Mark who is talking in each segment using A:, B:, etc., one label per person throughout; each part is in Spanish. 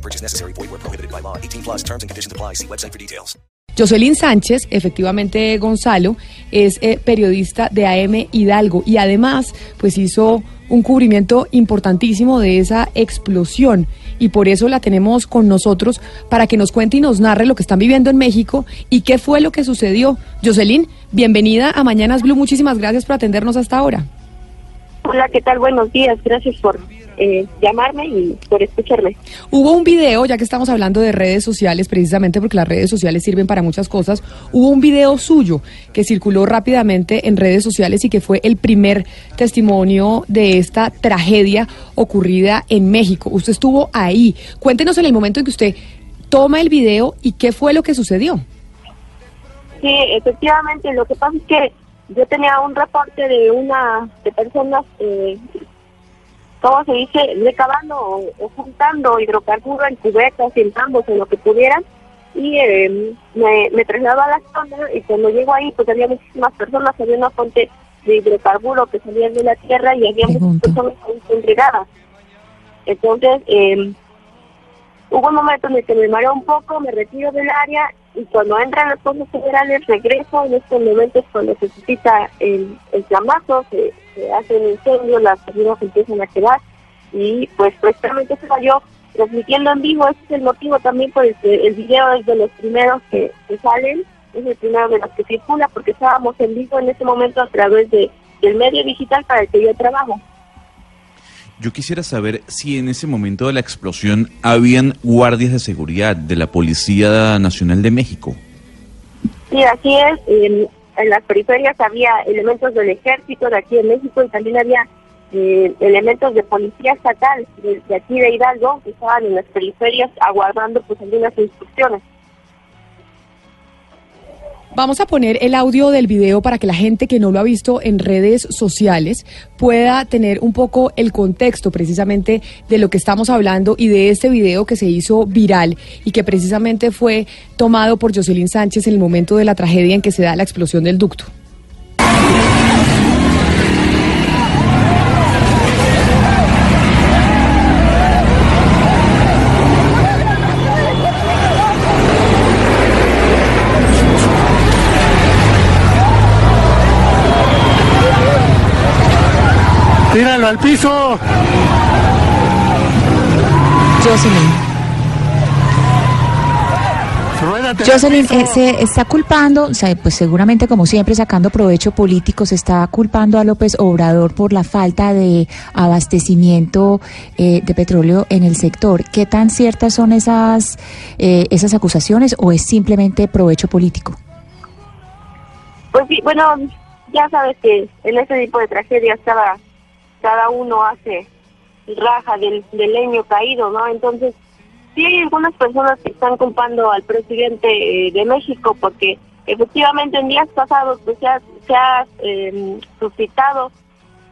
A: No purchase necessary. Void where prohibited by law. 18 plus terms and conditions apply. See website for details.
B: Jocelyn Sánchez, efectivamente Gonzalo, es eh, periodista de AM Hidalgo y además pues hizo un cubrimiento importantísimo de esa explosión y por eso la tenemos con nosotros para que nos cuente y nos narre lo que están viviendo en México y qué fue lo que sucedió. Jocelyn, bienvenida a Mañanas Blue, muchísimas gracias por atendernos hasta ahora.
C: Hola, ¿qué tal? Buenos días, gracias por eh, llamarme y por escucharme.
B: Hubo un video, ya que estamos hablando de redes sociales, precisamente porque las redes sociales sirven para muchas cosas, hubo un video suyo que circuló rápidamente en redes sociales y que fue el primer testimonio de esta tragedia ocurrida en México. Usted estuvo ahí. Cuéntenos en el momento en que usted toma el video y qué fue lo que sucedió.
C: Sí, efectivamente, lo que pasa es que yo tenía un reporte de una de personas eh, ¿cómo se dice? Recabando o, o juntando hidrocarburos en cubetas, sentándose lo que pudieran. Y eh, me, me trasladó a la zona y cuando llego ahí, pues había muchísimas personas, había una fuente de hidrocarburo que salía de la tierra y había muchas personas ahí congregadas. Entonces, eh, hubo un momento en el que me mareó un poco, me retiro del área y cuando entran los fondos federales regreso. En estos momentos, cuando se suscita el, el llamazo, se, se hace un incendio, las personas empiezan a quedar y pues precisamente se falló transmitiendo en vivo. Ese es el motivo también por el que el video es de los primeros que, que salen, es el primero de los que circula porque estábamos en vivo en ese momento a través de, del medio digital para el que yo trabajo.
D: Yo quisiera saber si en ese momento de la explosión habían guardias de seguridad de la Policía Nacional de México.
C: Sí, así es. En, en las periferias había elementos del ejército de aquí de México y también había eh, elementos de policía estatal de, de aquí de Hidalgo que estaban en las periferias aguardando pues algunas instrucciones.
B: Vamos a poner el audio del video para que la gente que no lo ha visto en redes sociales pueda tener un poco el contexto precisamente de lo que estamos hablando y de este video que se hizo viral y que precisamente fue tomado por Jocelyn Sánchez en el momento de la tragedia en que se da la explosión del ducto.
E: Tíralo al piso.
F: Jocelyn.
E: Ruédate.
F: Jocelyn eh, se está culpando, o sea, pues seguramente como siempre sacando provecho político, se está culpando a López Obrador por la falta de abastecimiento eh, de petróleo en el sector. ¿Qué tan ciertas son esas, eh, esas acusaciones o es simplemente provecho político?
C: Pues sí, bueno, ya sabes que en este tipo de tragedias cada, cada uno hace raja del, leño caído, ¿no? Entonces, sí hay algunas personas que están culpando al presidente eh, de México porque efectivamente en días pasados pues, se ha, se ha eh, suscitado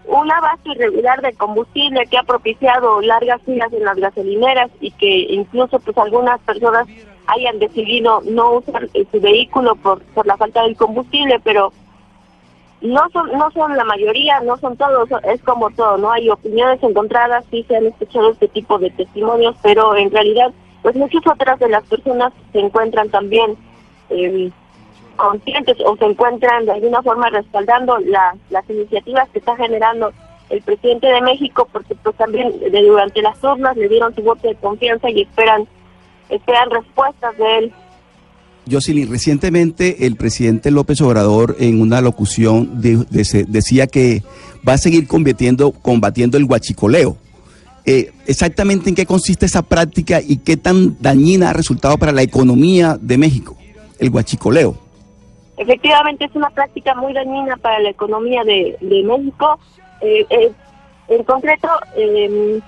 C: un abasto irregular de combustible que ha propiciado largas filas en las gasolineras y que incluso pues algunas personas hayan decidido no usar eh, su vehículo por, por la falta del combustible, pero no son no son la mayoría, no son todos, es como todo, ¿no? Hay opiniones encontradas, sí se han escuchado este tipo de testimonios, pero en realidad, pues muchas otras de las personas se encuentran también eh, conscientes o se encuentran de alguna forma respaldando la, las iniciativas que está generando el presidente de México, porque pues también de, durante las urnas le dieron su voto de confianza y esperan esperan respuestas de él.
G: Jocelyn, recientemente el presidente López Obrador en una locución decía que va a seguir combatiendo, combatiendo el huachicoleo. Eh, exactamente en qué consiste esa práctica y qué tan dañina ha resultado para la economía de México, el huachicoleo.
C: Efectivamente es una práctica muy dañina para la economía de, México. Eh, eh, en concreto, eh,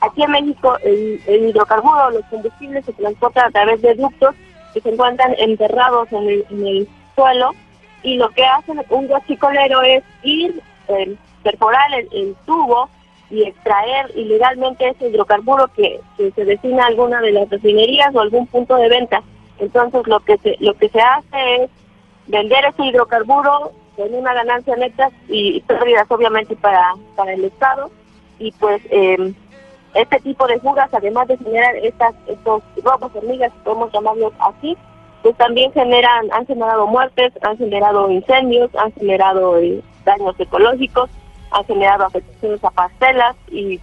C: aquí en México el, el hidrocarburo, los combustibles se transportan a través de ductos que se encuentran enterrados en el, en el suelo y lo que hace un guachicolero es ir, eh, perforar el, el tubo y extraer ilegalmente ese hidrocarburo que, se destina a alguna de las refinerías o algún punto de venta. Entonces lo que se, lo que se hace es vender ese hidrocarburo con una ganancia neta y pérdidas obviamente para, para el Estado y pues eh, este tipo de fugas además de generar estas estos robos hormigas podemos llamarlos así pues también generan han generado muertes han generado incendios han generado eh, daños ecológicos han generado afectaciones a parcelas y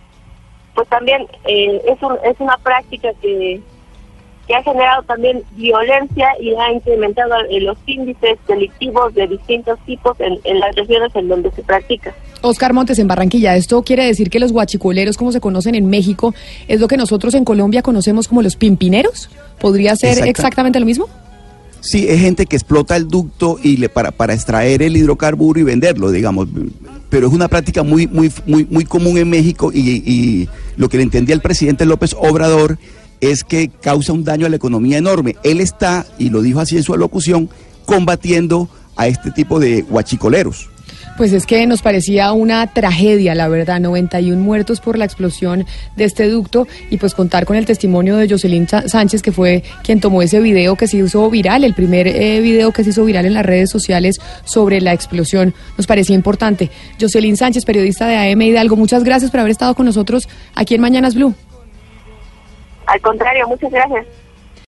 C: pues también eh, es un, es una práctica que que ha generado también violencia y ha incrementado eh, los índices delictivos de distintos tipos en, en, las regiones en donde se practica.
B: Oscar Montes, en Barranquilla, ¿esto quiere decir que los guachicoleros, como se conocen en México, es lo que nosotros en Colombia conocemos como los pimpineros? ¿Podría ser Exacta. exactamente lo mismo?
G: Sí, es gente que explota el ducto y le, para, para extraer el hidrocarburo y venderlo, digamos. Pero es una práctica muy, muy, muy, muy común en México y, y lo que le entendía el presidente López Obrador es que causa un daño a la economía enorme. Él está, y lo dijo así en su alocución, combatiendo a este tipo de guachicoleros.
B: Pues es que nos parecía una tragedia, la verdad, 91 muertos por la explosión de este ducto y pues contar con el testimonio de Jocelyn Sánchez, que fue quien tomó ese video que se hizo viral, el primer eh, video que se hizo viral en las redes sociales sobre la explosión, nos parecía importante. Jocelyn Sánchez, periodista de AM Hidalgo, muchas gracias por haber estado con nosotros aquí en Mañanas Blue.
C: Al contrario, muchas gracias.